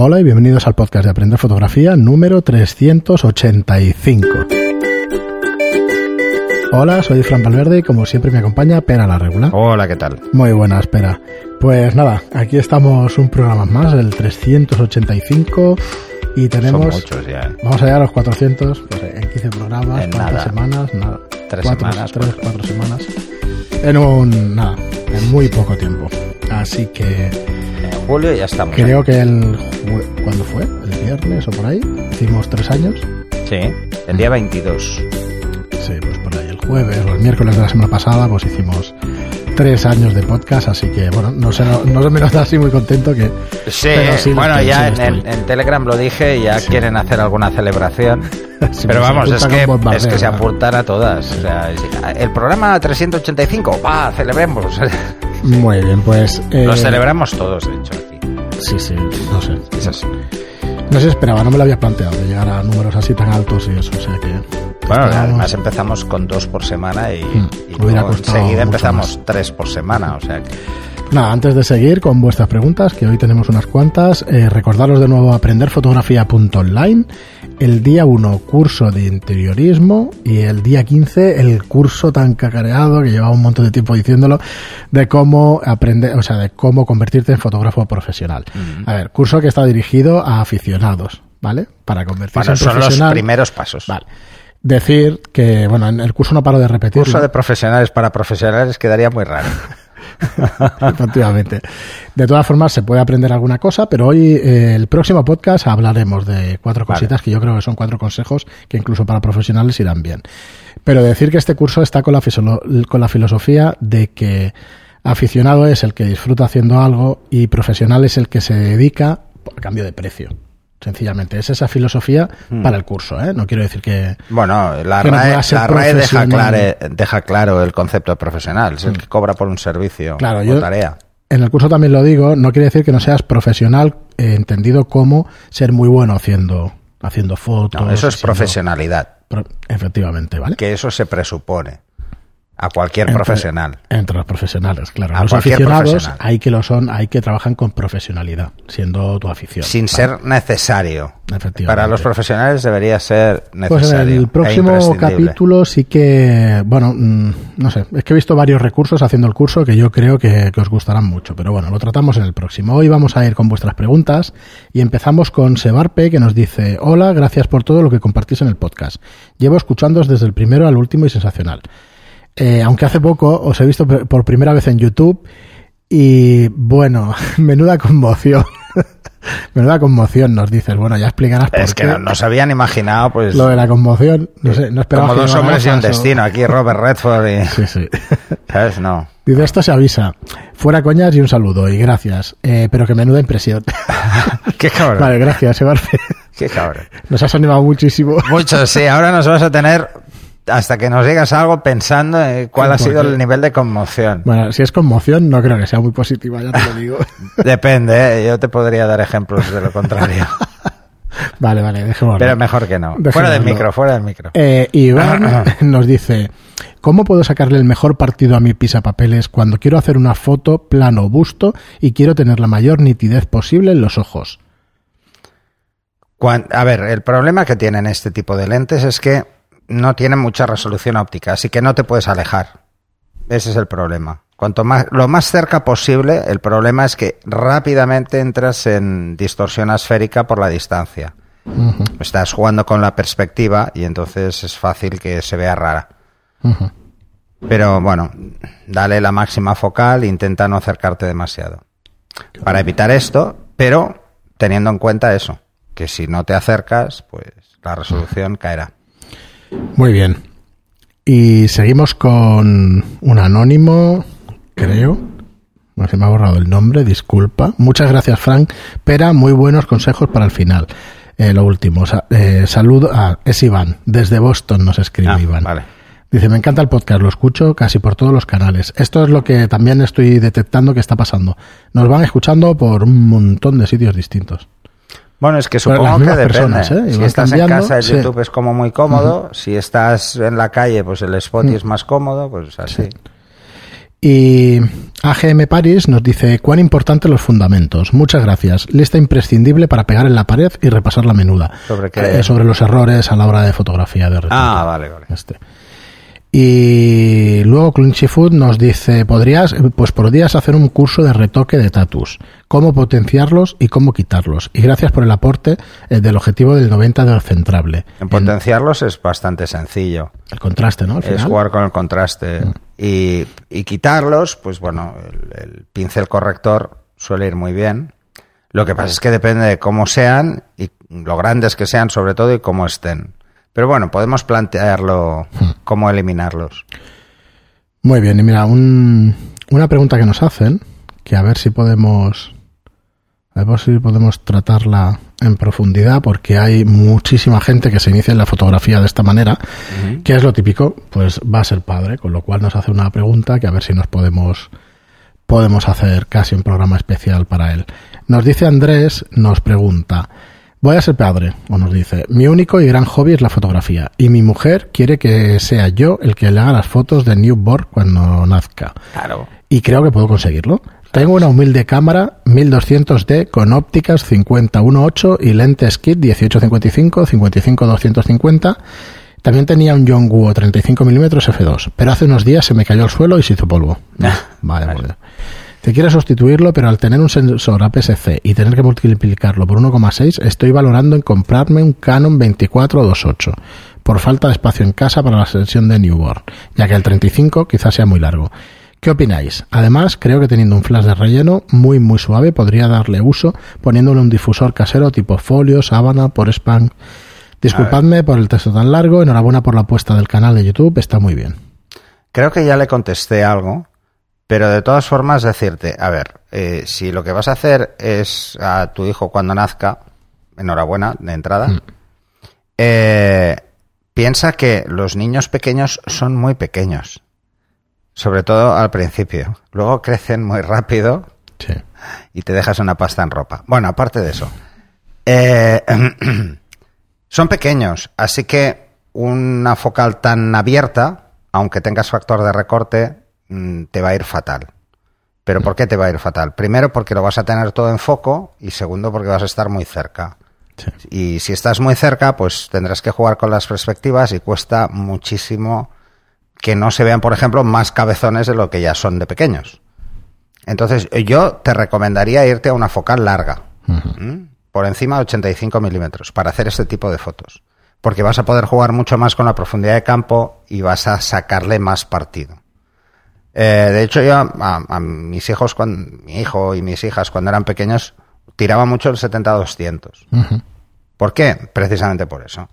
Hola y bienvenidos al podcast de Aprender Fotografía número 385. Hola, soy Fran Valverde y como siempre me acompaña Pera la Regular. Hola, ¿qué tal? Muy buenas, Pera. Pues nada, aquí estamos un programa más, el 385 y tenemos... Son muchos ya. ¿eh? Vamos a llegar a los 400 pues, en 15 programas, En cuatro nada. semanas, nada. Tres cuatro, semanas, Tres, cuatro. cuatro semanas. En un... nada, en muy poco tiempo. Así que julio ya estamos. creo que el... ¿Cuándo fue? ¿El viernes o por ahí? Hicimos tres años. Sí, el día 22. Sí, pues por ahí el jueves o el miércoles de la semana pasada pues hicimos tres años de podcast, así que bueno, no se, no se me nota así muy contento que... Sí, sí bueno, estoy, ya sí en, en- Telegram lo dije ya quieren hacer alguna celebración. Sí, Pero se vamos, es que, bombardeo, es que se apuntan a todas. O sea, es- el programa 385, va, celebremos. Muy bien, pues... eh, Lo celebramos todos, de hecho. Sí, sí, no sé. No se esperaba, no me lo había planteado de llegar a números así tan altos y eso, o sea que... Bueno, además empezamos con dos por semana y, Hmm, y luego enseguida empezamos más. tres por semana. O sea que Nada, antes de seguir con vuestras preguntas, que hoy tenemos unas cuantas, eh, recordaros de nuevo aprenderfotografía.online, el día 1 curso de interiorismo y el día 15 el curso tan cacareado que llevaba un montón de tiempo diciéndolo de cómo aprender, o sea, de cómo convertirte en fotógrafo profesional. A ver, curso que está dirigido a aficionados, ¿vale? Para convertirse bueno, en son los profesional. primeros pasos. Vale. Decir que, bueno, en el curso no paro de repetir. Curso de profesionales para profesionales quedaría muy raro. Efectivamente. De todas formas, se puede aprender alguna cosa, pero hoy, eh, el próximo podcast, hablaremos de cuatro Vale. cositas que yo creo que son cuatro consejos que incluso para profesionales irán bien. Pero decir que este curso está con la, con la filosofía de que aficionado es el que disfruta haciendo algo y profesional es el que se dedica a cambio de precio. Sencillamente, es esa filosofía Hmm. para el curso, ¿eh? No quiero decir que... Bueno, la Que RAE, la RAE deja, clare- deja claro el concepto de profesional. Es el que cobra por un servicio Claro, o yo- tarea. En el curso también lo digo, no quiere decir que no seas profesional, eh, entendido como ser muy bueno haciendo, haciendo fotos. No, eso es haciendo- profesionalidad. pro- efectivamente, ¿vale? Que eso se presupone a cualquier Entre- profesional. Entre los profesionales, claro. A los aficionados profesional. hay que lo son, hay que trabajan con profesionalidad, siendo tu afición. Sin ¿vale? ser necesario. Efectivamente. Para los profesionales debería ser Pues necesario. en el próximo capítulo sí que, bueno, mm, no sé, es que he visto varios recursos haciendo el curso que yo creo que, que os gustarán mucho, pero bueno, lo tratamos en el próximo. Hoy vamos a ir con vuestras preguntas y empezamos con Sebarpe que nos dice, hola, gracias por todo lo que compartís en el podcast. Llevo escuchándoos desde el primero al último y sensacional. Eh, aunque hace poco os he visto por primera vez en YouTube y bueno, menuda conmoción. menuda conmoción nos dices. Bueno, ya explicarás por Es que qué. no, se habían imaginado, pues, Lo de la conmoción, no sé, no esperaba como dos hombres y un destino. Aquí Robert Redford y... Sí, sí. ¿Sabes? No. Dice esto se avisa. Fuera coñas y un saludo y gracias. Eh, pero que menuda impresión. Qué cabrón. vale, gracias, Ebarfe. Qué cabrón. Nos has animado muchísimo. Mucho, sí. Ahora nos vas a tener hasta que nos digas algo pensando en cuál ha ¿Por sido el nivel de conmoción. Bueno, si es conmoción, no creo que sea muy positiva, ya te lo digo. Depende, ¿eh? yo te podría dar ejemplos de lo contrario. Vale, vale, dejémoslo. Pero mejor que no. Dejémoslo. Fuera del micro, fuera del micro. Eh, Iván nos dice, ¿cómo puedo sacarle el mejor partido a mi pisapapeles cuando quiero hacer una foto plano busto y quiero tener la mayor nitidez posible en los ojos? A ver, el problema que tienen este tipo de lentes es que no tienen mucha resolución óptica, así que no te puedes alejar. Ese es el problema. Cuanto más, lo más cerca posible, el problema es que rápidamente entras en distorsión asférica por la distancia. Estás jugando con la perspectiva y entonces es fácil que se vea rara. Pero bueno, dale la máxima focal, intenta no acercarte demasiado. Para evitar esto, pero teniendo en cuenta eso, que si no te acercas, pues la resolución caerá. Muy bien. Y seguimos con un anónimo, creo. No se me ha borrado el nombre, disculpa. Muchas gracias, Frank. Pera, muy buenos consejos para el final. Eh, lo último, eh, saludo a es Iván, desde Boston nos escribe Ah, Iván. vale. Dice, me encanta el podcast, lo escucho casi por todos los canales. Esto es lo que también estoy detectando que está pasando. Nos van escuchando por un montón de sitios distintos. Bueno, es que supongo que depende. personas, ¿eh? Si estás en casa, el sí. YouTube es como muy cómodo. Si estás en la calle, pues el Spotify es más cómodo, pues así. Y AGM Paris nos dice, cuán importantes los fundamentos. Muchas gracias. Lista imprescindible para pegar en la pared y repasar la menuda. ¿Sobre qué? Eh, sobre los errores a la hora de fotografía de retrato. Ah, vale, vale. Este. Y luego Clunchy Food nos dice, podrías, pues podrías hacer un curso de retoque de tatus, cómo potenciarlos y cómo quitarlos. Y gracias por el aporte eh, del objetivo del 90 del centrable. En potenciarlos es bastante sencillo. El contraste, ¿no? Al Es jugar con el contraste. Y, y quitarlos, pues bueno, el, el pincel corrector suele ir muy bien. Lo que pasa es que depende de cómo sean y lo grandes que sean sobre todo y cómo estén. Pero bueno, podemos plantearlo cómo eliminarlos. Muy bien, y mira, un- una pregunta que nos hacen, que a ver si podemos, a ver si podemos tratarla en profundidad, porque hay muchísima gente que se inicia en la fotografía de esta manera, que es lo típico, pues va a ser padre, con lo cual nos hace una pregunta que a ver si nos podemos, podemos hacer casi un programa especial para él. Nos dice Andrés, nos pregunta, voy a ser padre, o nos dice, mi único y gran hobby es la fotografía, y mi mujer quiere que sea yo el que le haga las fotos de newborn cuando nazca. Claro. Y creo que puedo conseguirlo. Tengo una humilde cámara 1200D con ópticas 50-1.8 y lentes kit 1855, 55-250. También tenía un Yongguo 35mm f2, pero hace unos días se me cayó al suelo y se hizo polvo. Vale, Vale. vale. Te quiero sustituirlo, pero al tener un sensor APS-C y tener que multiplicarlo por 1,6, estoy valorando en comprarme un Canon 24-28, por falta de espacio en casa para la sesión de newborn, ya que el 35 quizás sea muy largo. ¿Qué opináis? Además, creo que teniendo un flash de relleno muy muy suave podría darle uso poniéndole un difusor casero tipo folio, sábana, por spam. Disculpadme por el texto tan largo, enhorabuena por la apuesta del canal de YouTube, está muy bien. Creo que ya le contesté algo, pero de todas formas decirte, a ver, eh, si lo que vas a hacer es a tu hijo cuando nazca, enhorabuena de entrada, eh, piensa que los niños pequeños son muy pequeños, sobre todo al principio. Luego crecen muy rápido Sí. y te dejas una pasta en ropa. Bueno, aparte de eso. eh, son pequeños, así que una focal tan abierta, aunque tengas factor de recorte, mm, te va a ir fatal. ¿Pero por qué te va a ir fatal? Primero porque lo vas a tener todo en foco y segundo porque vas a estar muy cerca. Sí. Y si estás muy cerca, pues tendrás que jugar con las perspectivas y cuesta muchísimo que no se vean, por ejemplo, más cabezones de lo que ya son de pequeños. Entonces, yo te recomendaría irte a una focal larga, por encima de 85 milímetros, para hacer este tipo de fotos. Porque vas a poder jugar mucho más con la profundidad de campo y vas a sacarle más partido. Eh, de hecho, yo a, mis hijos, cuando, mi hijo y mis hijas, cuando eran pequeños, tiraba mucho el 70-200. Ujú. ¿Por qué? Precisamente por eso.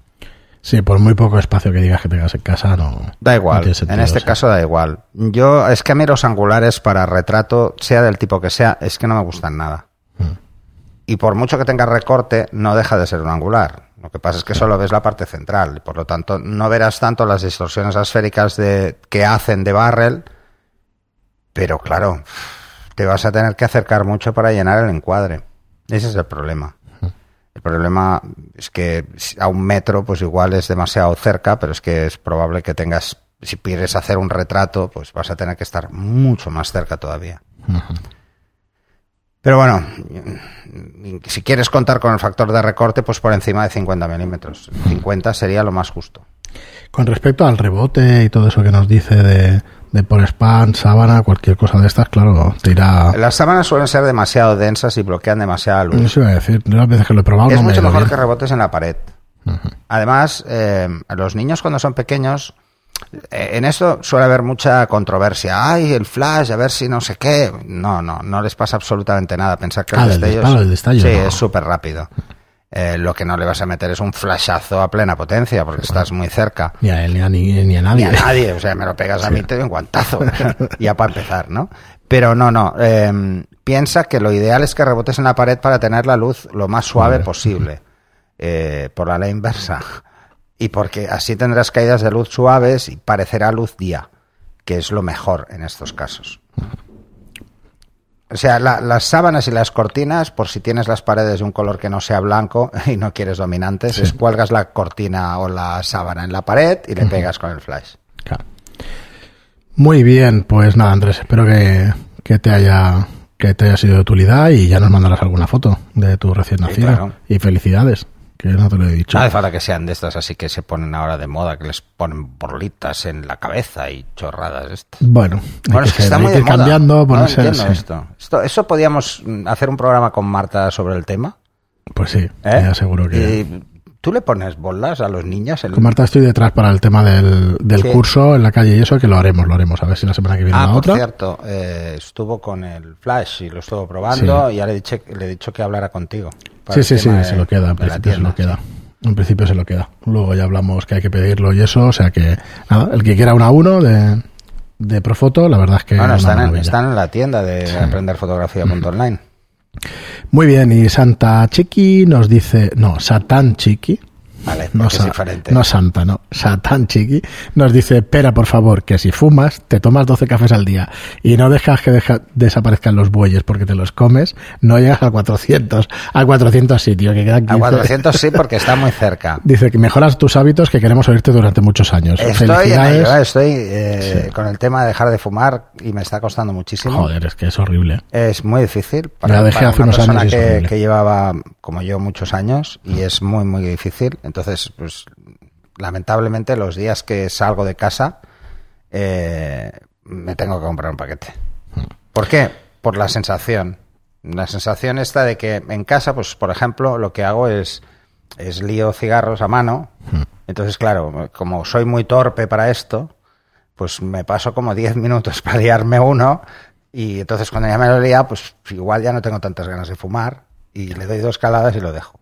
Sí, por muy poco espacio que digas que tengas en casa, no. Da igual, sentido, en este sí. caso da igual. Yo, es que a mí los angulares para retrato, sea del tipo que sea, es que no me gustan nada. Y por mucho que tenga recorte, no deja de ser un angular. Lo que pasa es que solo ves la parte central, y por lo tanto no verás tanto las distorsiones asféricas de, que hacen de barrel, pero claro, te vas a tener que acercar mucho para llenar el encuadre. Ese es el problema. El problema es que a un metro, pues igual es demasiado cerca, pero es que es probable que tengas, si quieres hacer un retrato, pues vas a tener que estar mucho más cerca todavía. Pero bueno, si quieres contar con el factor de recorte, pues por encima de 50 milímetros. 50 sería lo más justo. Con respecto al rebote y todo eso que nos dice de, de por spam, sábana, cualquier cosa de estas, claro, te irá. Las sábanas suelen ser demasiado densas y bloquean demasiada luz. No se iba a decir, de las veces que lo he probado es no mucho mejor bien. que rebotes en la pared. Además, eh, los niños cuando son pequeños, eh, en esto suele haber mucha controversia. Ay, el flash, a ver si no sé qué. No, no, no les pasa absolutamente nada. Pensar que Ah, el destello, disparo, el destello, sí, no. es súper rápido. Eh, lo que no le vas a meter es un flashazo a plena potencia porque estás muy cerca. Ni a él, ni a, ni, ni a Ni nadie. a nadie, o sea, me lo pegas a mí, te doy un guantazo. ya para empezar, ¿no? Pero no, no. eh, piensa que lo ideal es que rebotes en la pared para tener la luz lo más suave posible. eh, por la ley inversa. Y porque así tendrás caídas de luz suaves y parecerá luz día, que es lo mejor en estos casos. O sea, la- las sábanas y las cortinas, por si tienes las paredes de un color que no sea blanco y no quieres dominantes, es cuelgas la cortina o la sábana en la pared y le pegas con el flash. Claro. Muy bien, pues nada, Andrés, espero que, que te haya que te haya sido de utilidad y ya nos mandarás alguna foto de tu recién Sí, nacido. claro. Y felicidades, que no te lo he dicho. No hace falta que sean de estas así que se ponen ahora de moda, que les ponen borlitas en la cabeza y chorradas estas. Bueno, Bueno, que es que ser- está muy que de moda. cambiando, ponerse- esto. esto. Eso podíamos mm, hacer un programa con Marta sobre el tema. Pues sí, ¿eh? ya seguro que... Y ¿Tú le pones bolas a los niños? En... Con Marta estoy detrás para el tema del, del Sí. curso en la calle y eso, que lo haremos, lo haremos. A ver si la semana que viene Ah, la por otra. cierto, eh, estuvo con el Flash y lo estuvo probando y ya le he, dicho, le he dicho que hablara contigo. Sí, sí, sí, tema se de- lo queda, en de principio se lo tienda, queda. En principio se lo queda. Luego ya hablamos que hay que pedirlo y eso, o sea que, nada, el que quiera una a uno de, de Profoto, la verdad es que Bueno, es están en, están en la tienda de aprender fotografía.online. Muy bien, y Santa Chiqui nos dice, no, Satán Chiqui, Vale, no, es diferente. no Santa, no, Satán Chiqui, nos dice, pera, por favor, que si fumas, te tomas 12 cafés al día y no dejas que deja- desaparezcan los bueyes porque te los comes, no llegas a 400, a 400 sitios, que quedan A 15. 400 sí, porque está muy cerca. Dice que mejoras tus hábitos que queremos oírte durante muchos años. Estoy, ello, eh, estoy eh, con el tema de dejar de fumar y me está costando muchísimo. Joder, es que es horrible. Es muy difícil para, dejé para hace una unos persona años que, que llevaba como yo muchos años y es muy muy difícil. Entonces, pues lamentablemente los días que salgo de casa eh, me tengo que comprar un paquete. ¿Por qué? Por la sensación. La sensación esta de que en casa, pues por ejemplo, lo que hago es es lío cigarros a mano. Entonces, claro, como soy muy torpe para esto, pues me paso como 10 minutos para liarme uno y entonces cuando ya me lo liado, pues igual ya no tengo tantas ganas de fumar y le doy dos caladas y lo dejo.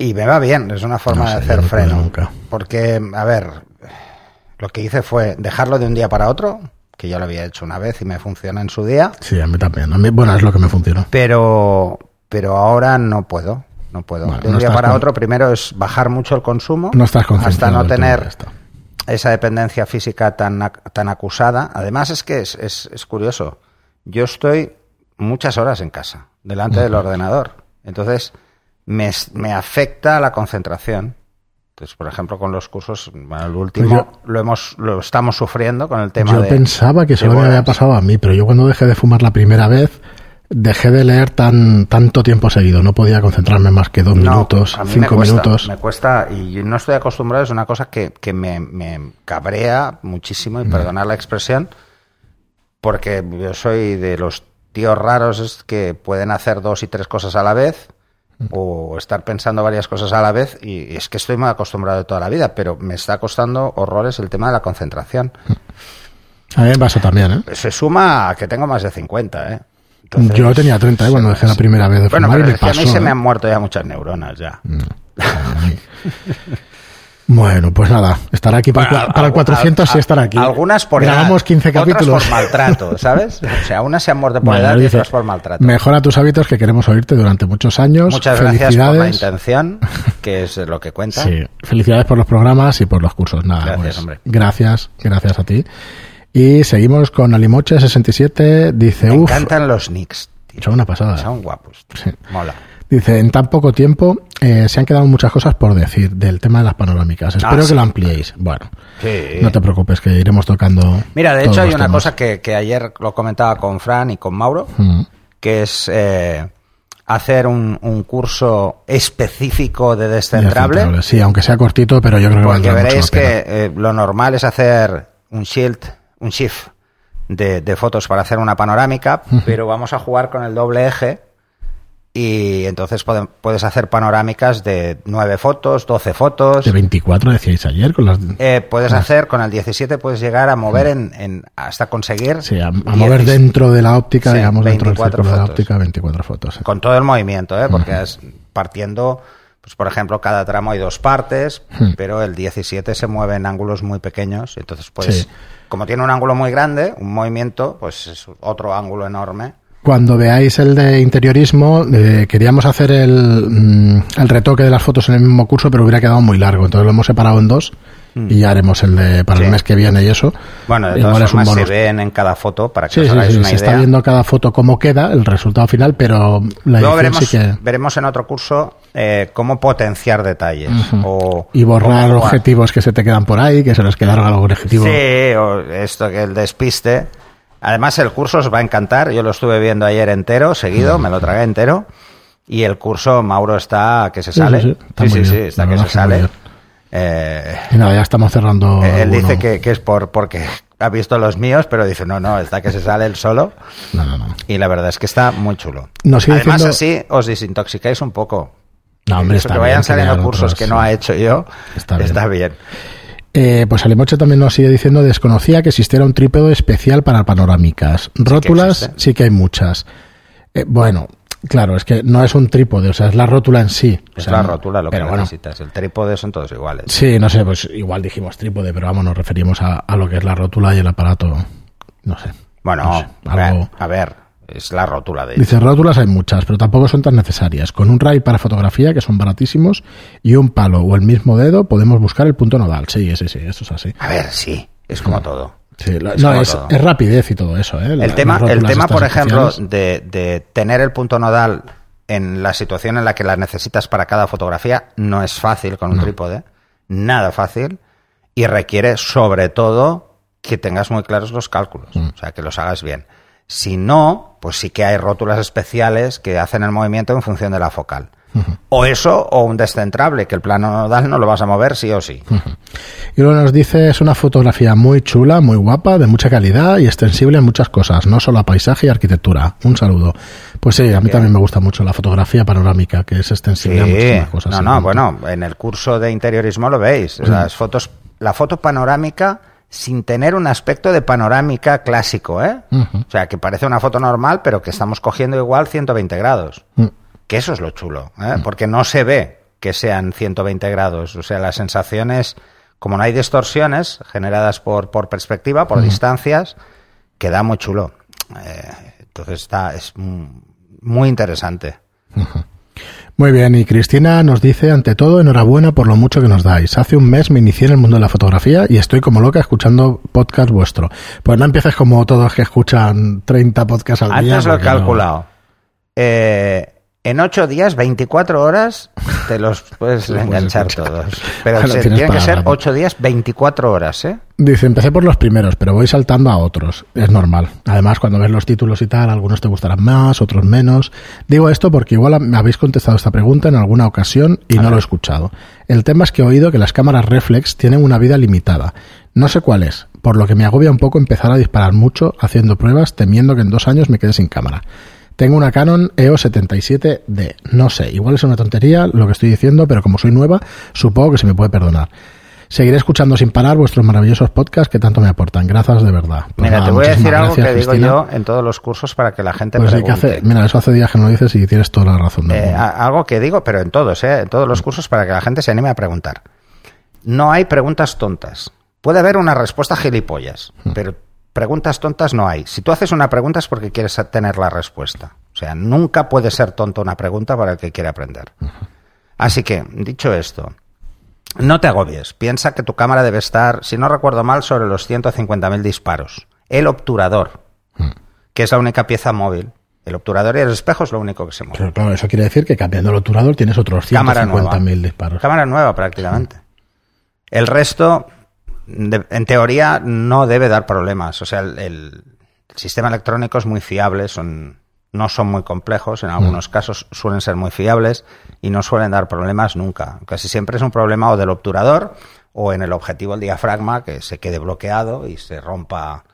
Y me va bien, es una forma No sé, de hacer freno. nunca. Porque, a ver, lo que hice fue dejarlo de un día para otro, que ya lo había hecho una vez y me funciona en su día, Sí, a mí también. A mí, bueno, es lo que me funcionó. pero, pero ahora no puedo. No puedo. Bueno, de un no día para con- otro, primero es bajar mucho el consumo. No estás hasta no tener esa dependencia física tan, tan acusada. Además es que es, es- es curioso. Yo estoy muchas horas en casa, delante del ordenador. Entonces, me, afecta la concentración. Entonces, por ejemplo, con los cursos, bueno, el último Pues yo- lo hemos lo estamos sufriendo con el tema Yo de pensaba que solo me había pasado a mí, pero yo cuando dejé de fumar la primera vez, dejé de leer tan tanto tiempo seguido. No podía concentrarme más que dos No, minutos, me cinco cuesta, minutos. Me cuesta y no estoy acostumbrado, es una cosa que, que me, me cabrea muchísimo, y Mm. perdonar la expresión, porque yo soy de los tíos raros que pueden hacer dos y tres cosas a la vez. O estar pensando varias cosas a la vez y es que estoy muy acostumbrado de toda la vida, pero me está costando horrores el tema de la concentración. A mí me pasó también, ¿eh? Se suma a que tengo más de 50, ¿eh? Entonces, Yo tenía 30 ¿eh? cuando dejé la primera vez de Bueno, fumar y me a mí se ¿eh? me han muerto ya muchas neuronas ya. Bueno, pues nada, estará aquí para, Bueno, para el al- 400 sí estará aquí. Algunas por Grabamos edad, 15 otras capítulos. por maltrato, ¿sabes? O sea, unas se han muerto por Bueno, edad y otras por maltrato. Mejora tus hábitos que queremos oírte durante muchos años. Muchas gracias por la Felicidades. intención, que es lo que cuenta. Sí, felicidades por los programas y por los cursos. Nada, Gracias, pues, hombre. gracias, gracias a ti. Y seguimos con Alimoche67. Dice, Me encantan los nicks, tío. son una pasada. Son guapos. Sí. Mola. Dice, en tan poco tiempo eh, se han quedado muchas cosas por decir del tema de las panorámicas. Espero sí. que lo ampliéis. Bueno, Sí. no te preocupes, que iremos tocando. Mira, de hecho hay una temas. cosa que, que ayer lo comentaba con Fran y con Mauro, Mm. que es eh, hacer un, un curso específico de descentrable. Sí, aunque sea cortito, pero yo creo que Porque mucho veréis pena. que eh, lo normal es hacer un shield, un shift de, de fotos para hacer una panorámica, pero vamos a jugar con el doble eje y entonces pode- puedes hacer panorámicas de 9 fotos, 12 fotos. De 24 decíais ayer con las... Eh, puedes hacer, con el 17 puedes llegar a mover en, en- hasta conseguir Sí, a, a 10 mover dentro de la óptica, Sí, digamos, dentro del 24 círculo de la fotos. óptica, 24 fotos. con todo el movimiento, ¿eh? porque es partiendo, pues por ejemplo, cada tramo hay dos partes, Hmm. pero el 17 se mueve en ángulos muy pequeños, entonces pues Sí. como tiene un ángulo muy grande, un movimiento, pues es otro ángulo enorme. Cuando veáis el de interiorismo, eh, queríamos hacer el, mm, el retoque de las fotos en el mismo curso, pero hubiera quedado muy largo. Entonces lo hemos separado en dos y ya haremos el de para el mes que viene y eso. Bueno, de todas es un formas se ven en cada foto para que Sí, os sí, hagáis sí, una se está idea. viendo cada foto cómo queda, el resultado final, pero la Luego veremos, sí que... veremos en otro curso eh, cómo potenciar detalles. o, Y borrar objetivos que se te quedan por ahí, que se les quedaron algún objetivo. Sí, o esto que el despiste. Además, el curso os va a encantar. Yo lo estuve viendo ayer entero, seguido, me lo tragué entero. Y el curso, Mauro está que se sale. sí, sí, está sí, sí, bien. está que se sale. bien. Eh, Y nada, ya estamos cerrando. él alguno. dice que, que es por porque ha visto los míos, pero dice, no, no, está que se sale él solo. No, no, no. Y la verdad es que está muy chulo. Además, diciendo- así os desintoxicáis un poco. No, hombre, está que bien vayan saliendo cursos otros, que no ha hecho yo. Está Está bien. Eh, pues Alimoche también nos sigue diciendo, desconocía que existiera un trípode especial para panorámicas. Rótulas sí que hay muchas. Eh, bueno, claro, es que no es un trípode, o sea, es la rótula en sí. O Es sea, la rótula lo que bueno, necesitas. El trípode son todos iguales. Sí, no sé, pues igual dijimos trípode, pero vamos, nos referimos a, a lo que es la rótula y el aparato. No sé. Bueno, No sé, algo- a ver, es la rótula de Dice, rótulas hay muchas, pero tampoco son tan necesarias. Con un RAI para fotografía, que son baratísimos, y un palo o el mismo dedo, podemos buscar el punto nodal. Sí, sí, sí, eso es así. A ver, sí, es como todo. Sí, lo- Es no, como es, todo. es rapidez y todo eso. ¿eh? La- El tema, las el tema por ejemplo, de, de tener el punto nodal en la situación en la que la necesitas para cada fotografía no es fácil con un trípode, nada fácil, y requiere sobre todo que tengas muy claros los cálculos, Mm. o sea, que los hagas bien. Si no, pues sí que hay rótulas especiales que hacen el movimiento en función de la focal. O eso, o un descentrable, que el plano nodal no lo vas a mover sí o sí. Y luego nos dice, es una fotografía muy chula, muy guapa, de mucha calidad y extensible en muchas cosas, no solo a paisaje y arquitectura. Un saludo. Pues sí, a mí también me gusta mucho la fotografía panorámica, que es extensible a Sí, muchísimas cosas. no, no, bueno, en el curso de interiorismo lo veis. Las fotos, la foto panorámica sin tener un aspecto de panorámica clásico, ¿eh? O sea, que parece una foto normal, pero que estamos cogiendo igual 120 grados. Mm. Que eso es lo chulo, ¿eh? Porque no se ve que sean 120 grados. O sea, las sensaciones, como no hay distorsiones generadas por, por perspectiva, por distancias, queda muy chulo. Eh, entonces está, es mm, muy interesante. Muy bien, y Cristina nos dice, ante todo, enhorabuena por lo mucho que nos dais. Hace un mes me inicié en el mundo de la fotografía y estoy como loca escuchando podcast vuestro. Pues no empieces como todos que escuchan 30 podcasts al día. Antes lo he porque no- calculado. Eh, en 8 días, 24 horas, te los puedes enganchar todos. Pero se- tienen que ser. 8 días, 24 horas, ¿eh? Dice, empecé por los primeros, pero voy saltando a otros. Es normal. Además, cuando ves los títulos y tal, algunos te gustarán más, otros menos. Digo esto porque igual me habéis contestado esta pregunta en alguna ocasión y no lo he escuchado. El tema es que he oído que las cámaras reflex tienen una vida limitada. No sé cuál es, por lo que me agobia un poco empezar a disparar mucho haciendo pruebas temiendo que en dos años me quede sin cámara. Tengo una Canon EOS 77D. No sé, igual es una tontería lo que estoy diciendo, pero como soy nueva, supongo que se me puede perdonar. Seguiré escuchando sin parar vuestros maravillosos podcasts que tanto me aportan. Gracias de verdad. Pues Mira, nada, te voy a decir algo que digo Cristina. yo en todos los cursos para que la gente Pues sí, que pregunte. hace, mira, eso hace días que no lo dices y tienes toda la razón. del Eh, mundo. algo que digo, pero en todos, ¿eh? En todos los cursos para que la gente se anime a preguntar. No hay preguntas tontas. Puede haber una respuesta gilipollas, Hmm. pero preguntas tontas no hay. Si tú haces una pregunta es porque quieres tener la respuesta. O sea, nunca puede ser tonta una pregunta para el que quiere aprender. Así que, dicho esto, no te agobies. Piensa que tu cámara debe estar, si no recuerdo mal, sobre los 150.000 disparos. El obturador, que es la única pieza móvil. El obturador y el espejo es lo único que se mueve. Pero claro, eso quiere decir que cambiando el obturador tienes otros Cámara nueva. 150.000 disparos. Cámara nueva prácticamente. El resto, de- en teoría, no debe dar problemas. O sea, el, el sistema electrónico es muy fiable, son, no son muy complejos, en algunos casos suelen ser muy fiables y no suelen dar problemas nunca. Casi siempre es un problema o del obturador o en el objetivo del diafragma que se quede bloqueado y se rompa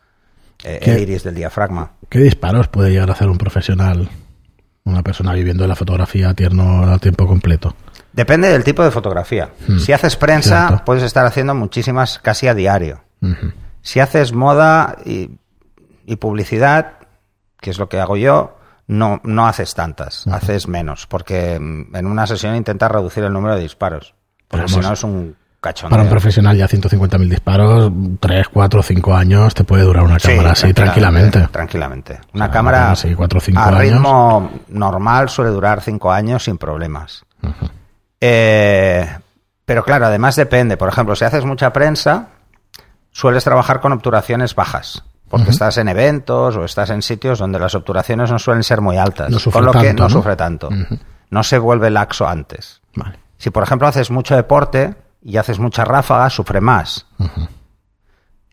eh, el iris del diafragma. ¿Qué disparos puede llegar a hacer un profesional, una persona viviendo de la fotografía tierno a tiempo completo? Depende del tipo de fotografía. Si haces prensa, Hmm. cierto. puedes estar haciendo muchísimas casi a diario. Si haces moda y, y publicidad, que es lo que hago yo, no, no haces tantas, haces menos, porque mm, en una sesión intentas reducir el número de disparos, porque si no es un cachondeo. Para un profesional ya 150.000 disparos, 3, 4, 5 años te puede durar una Sí, cámara así tranquilamente. Tranquilamente. Una sea, cámara así, a años. ritmo normal suele durar cinco años sin problemas. Eh, Pero claro, además depende. Por ejemplo, si haces mucha prensa, sueles trabajar con obturaciones bajas. Porque estás en eventos o estás en sitios donde las obturaciones no suelen ser muy altas. No con lo que no, ¿no? sufre tanto. No se vuelve laxo antes. Vale. Si, por ejemplo, haces mucho deporte y haces mucha ráfaga, sufre más.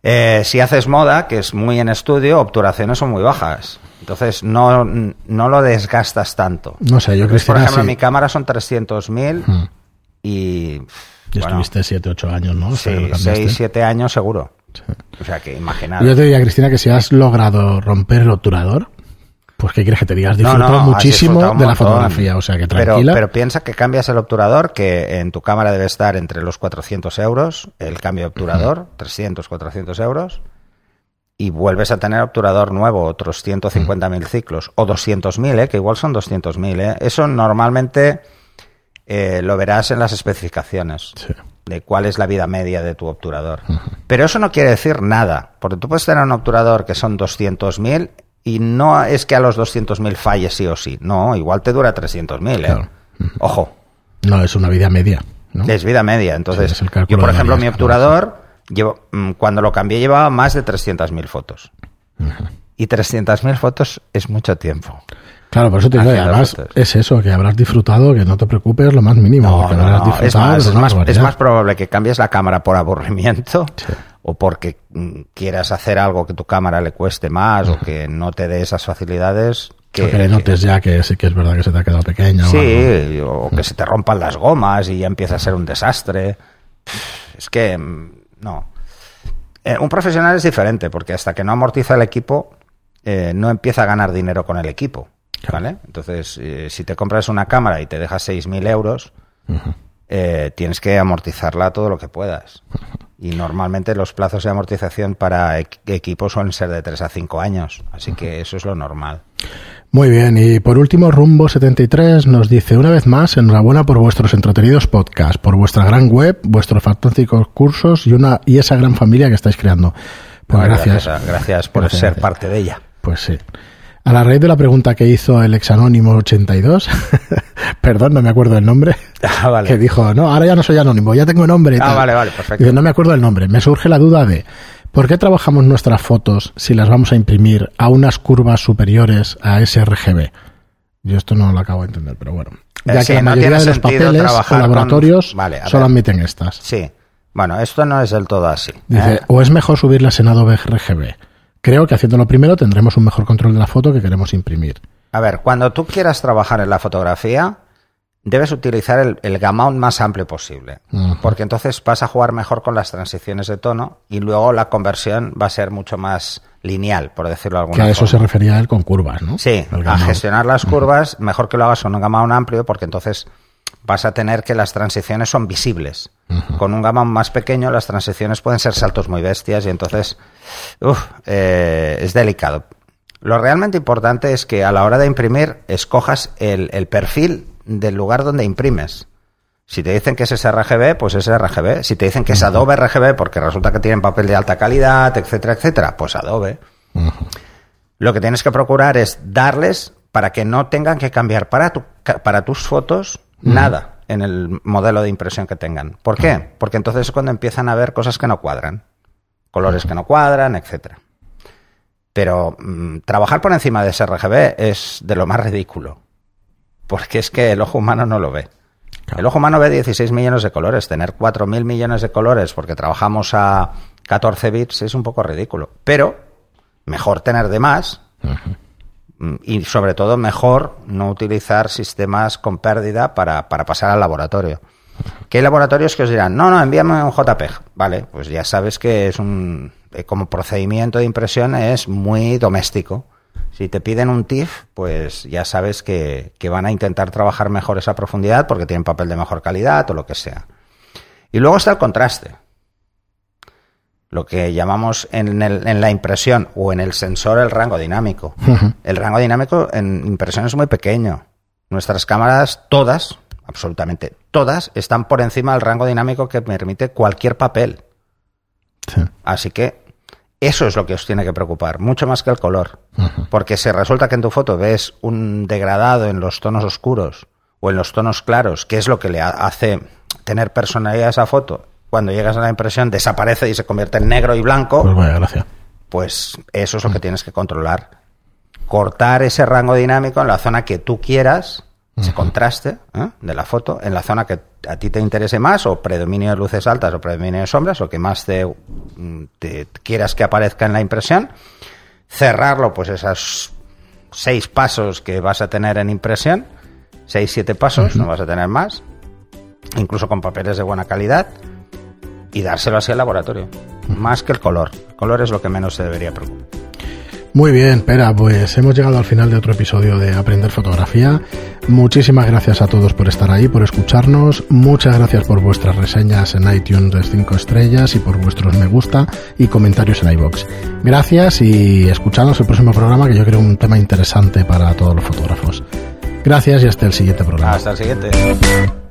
Eh, si haces moda, que es muy en estudio, obturaciones son muy bajas. Entonces, no, no lo desgastas tanto. No sé, yo Entonces, por Cristina ejemplo, sí. mi cámara son 300.000 y... Y bueno, estuviste 7, 8 años, ¿no? O sea, sí, cambiaste. 6, 7 años seguro. Sí. O sea, que imaginar. Yo te diría, Cristina, que si has logrado romper el obturador, pues ¿qué quieres que te digas? No, no, muchísimo disfrutado un de la fotografía, o sea que Pero, tranquila. pero piensa que cambias el obturador, que en tu cámara debe estar entre los 400 euros, el cambio de obturador, 300, 400 euros, y vuelves a tener obturador nuevo, otros 150.000 ciclos, o 200.000, ¿eh? que igual son 200.000. ¿eh? Eso normalmente eh, lo verás en las especificaciones Sí. de cuál es la vida media de tu obturador. Pero eso no quiere decir nada, porque tú puedes tener un obturador que son 200.000 y no es que a los 200.000 falle sí o sí. No, igual te dura 300.000. ¿eh? Claro. Ojo, No, es una vida media, ¿no? es vida media. Entonces, Sí, yo por ejemplo, mi obturador, llevo, mm, cuando lo cambié llevaba más de 300.000 fotos. Y 300.000 fotos es mucho tiempo. Claro, por eso te digo, además fotos. es eso, que habrás disfrutado, que no te preocupes lo más mínimo, No, no, habrás Es disfrutado, más, es, más, es más probable que cambies la cámara por aburrimiento Sí. O porque mm, quieras hacer algo que tu cámara le cueste más o que no te dé esas facilidades que, O que le notes ya que sí que es verdad que se te ha quedado pequeño. o algo. Sí, o que se te rompan las gomas y ya empieza a ser un desastre. Es que, mm, no. Eh, un profesional es diferente, porque hasta que no amortiza el equipo, eh, no empieza a ganar dinero con el equipo. ¿Vale? Entonces, eh, si te compras una cámara y te dejas 6.000 euros, eh, tienes que amortizarla todo lo que puedas. Y normalmente los plazos de amortización para equ- equipos suelen ser de 3 a 5 años. Así que eso es lo normal. Muy bien, y por último, Rumbo73 nos dice una vez más, enhorabuena por vuestros entretenidos podcasts, por vuestra gran web, vuestros fantásticos cursos y una y esa gran familia que estáis creando. Pues gracias. Gracias, gracias por Gracias, ser gracias. parte de ella. Pues sí. A la raíz de la pregunta que hizo el exanónimo 82, perdón, no me acuerdo el nombre, Ah, vale. que dijo, no, ahora ya no soy anónimo, ya tengo nombre. y Ah, tal". vale, vale, perfecto. Dice, no me acuerdo el nombre. Me surge la duda de, ¿por qué trabajamos nuestras fotos si las vamos a imprimir a unas curvas superiores a sRGB? Yo esto no lo acabo de entender, pero bueno. Eh, Ya sí, que la no mayoría de los papeles o con- laboratorios Vale, solo admiten estas. Sí. Bueno, esto no es del todo así. Dice, ¿eh? o es mejor subirlas en Adobe RGB. Creo que haciéndolo primero tendremos un mejor control de la foto que queremos imprimir. A ver, cuando tú quieras trabajar en la fotografía, debes utilizar el, el más amplio posible. Porque entonces vas a jugar mejor con las transiciones de tono y luego la conversión va a ser mucho más lineal, por decirlo de alguna Que a eso se refería él con curvas, ¿no? Sí, a gestionar las curvas, mejor que lo hagas con un gamma amplio, porque entonces vas a tener que las transiciones son visibles. Con un gamma más pequeño, las transiciones pueden ser saltos muy bestias y entonces uf, eh, es delicado. Lo realmente importante es que a la hora de imprimir escojas el, el perfil del lugar donde imprimes. Si te dicen que es sRGB, pues es RGB. Si te dicen que es Adobe RGB, porque resulta que tienen papel de alta calidad, etcétera, etcétera, pues Adobe. Lo que tienes que procurar es darles para que no tengan que cambiar para, tu, para tus fotos nada en el modelo de impresión que tengan. ¿Por qué? Porque entonces es cuando empiezan a ver cosas que no cuadran, colores que no cuadran, etcétera. Pero mm, trabajar por encima de ese RGB es de lo más ridículo, porque es que el ojo humano no lo ve. Claro. El ojo humano ve 16 millones de colores. Tener 4.000 millones de colores porque trabajamos a 14 bits es un poco ridículo. Pero mejor tener de más y sobre todo mejor no utilizar sistemas con pérdida para, para pasar al laboratorio. Hay laboratorios que os dirán, no, no, envíame un JPEG. Vale, pues ya sabes que es un, eh, como procedimiento de impresión es muy doméstico. Si te piden un TIFF, pues ya sabes que, que van a intentar trabajar mejor esa profundidad porque tienen papel de mejor calidad o lo que sea. Y luego está el contraste. Lo que llamamos en, el- en la impresión o en el sensor el rango dinámico. El rango dinámico en impresión es muy pequeño. Nuestras cámaras, todas, absolutamente todas, están por encima del rango dinámico que permite cualquier papel. Sí. Así que eso es lo que os tiene que preocupar, mucho más que el color. Porque si resulta que en tu foto ves un degradado en los tonos oscuros o en los tonos claros, que es lo que le ha- hace tener personalidad esa foto, cuando llegas a la impresión desaparece y se convierte en negro y blanco, Pues vaya, gracias. pues eso es lo que tienes que controlar. Cortar ese rango dinámico en la zona que tú quieras, ese contraste ¿eh? de la foto, en la zona que a ti te interese más, o predominio de luces altas o predominio de sombras, o que más te, mm, te quieras que aparezca en la impresión. Cerrarlo, pues esos seis pasos que vas a tener en impresión, seis, siete pasos, no vas a tener más, incluso con papeles de buena calidad, y dárselo así al laboratorio. Más que el color. El color es lo que menos se debería preocupar. Muy bien, Pera, pues hemos llegado al final de otro episodio de Aprender Fotografía. Muchísimas gracias a todos por estar ahí, por escucharnos. Muchas gracias por vuestras reseñas en iTunes de 5 estrellas y por vuestros me gusta y comentarios en iBox. Gracias y escuchadnos el próximo programa que yo creo un tema interesante para todos los fotógrafos. Gracias y hasta el siguiente programa. Hasta el siguiente.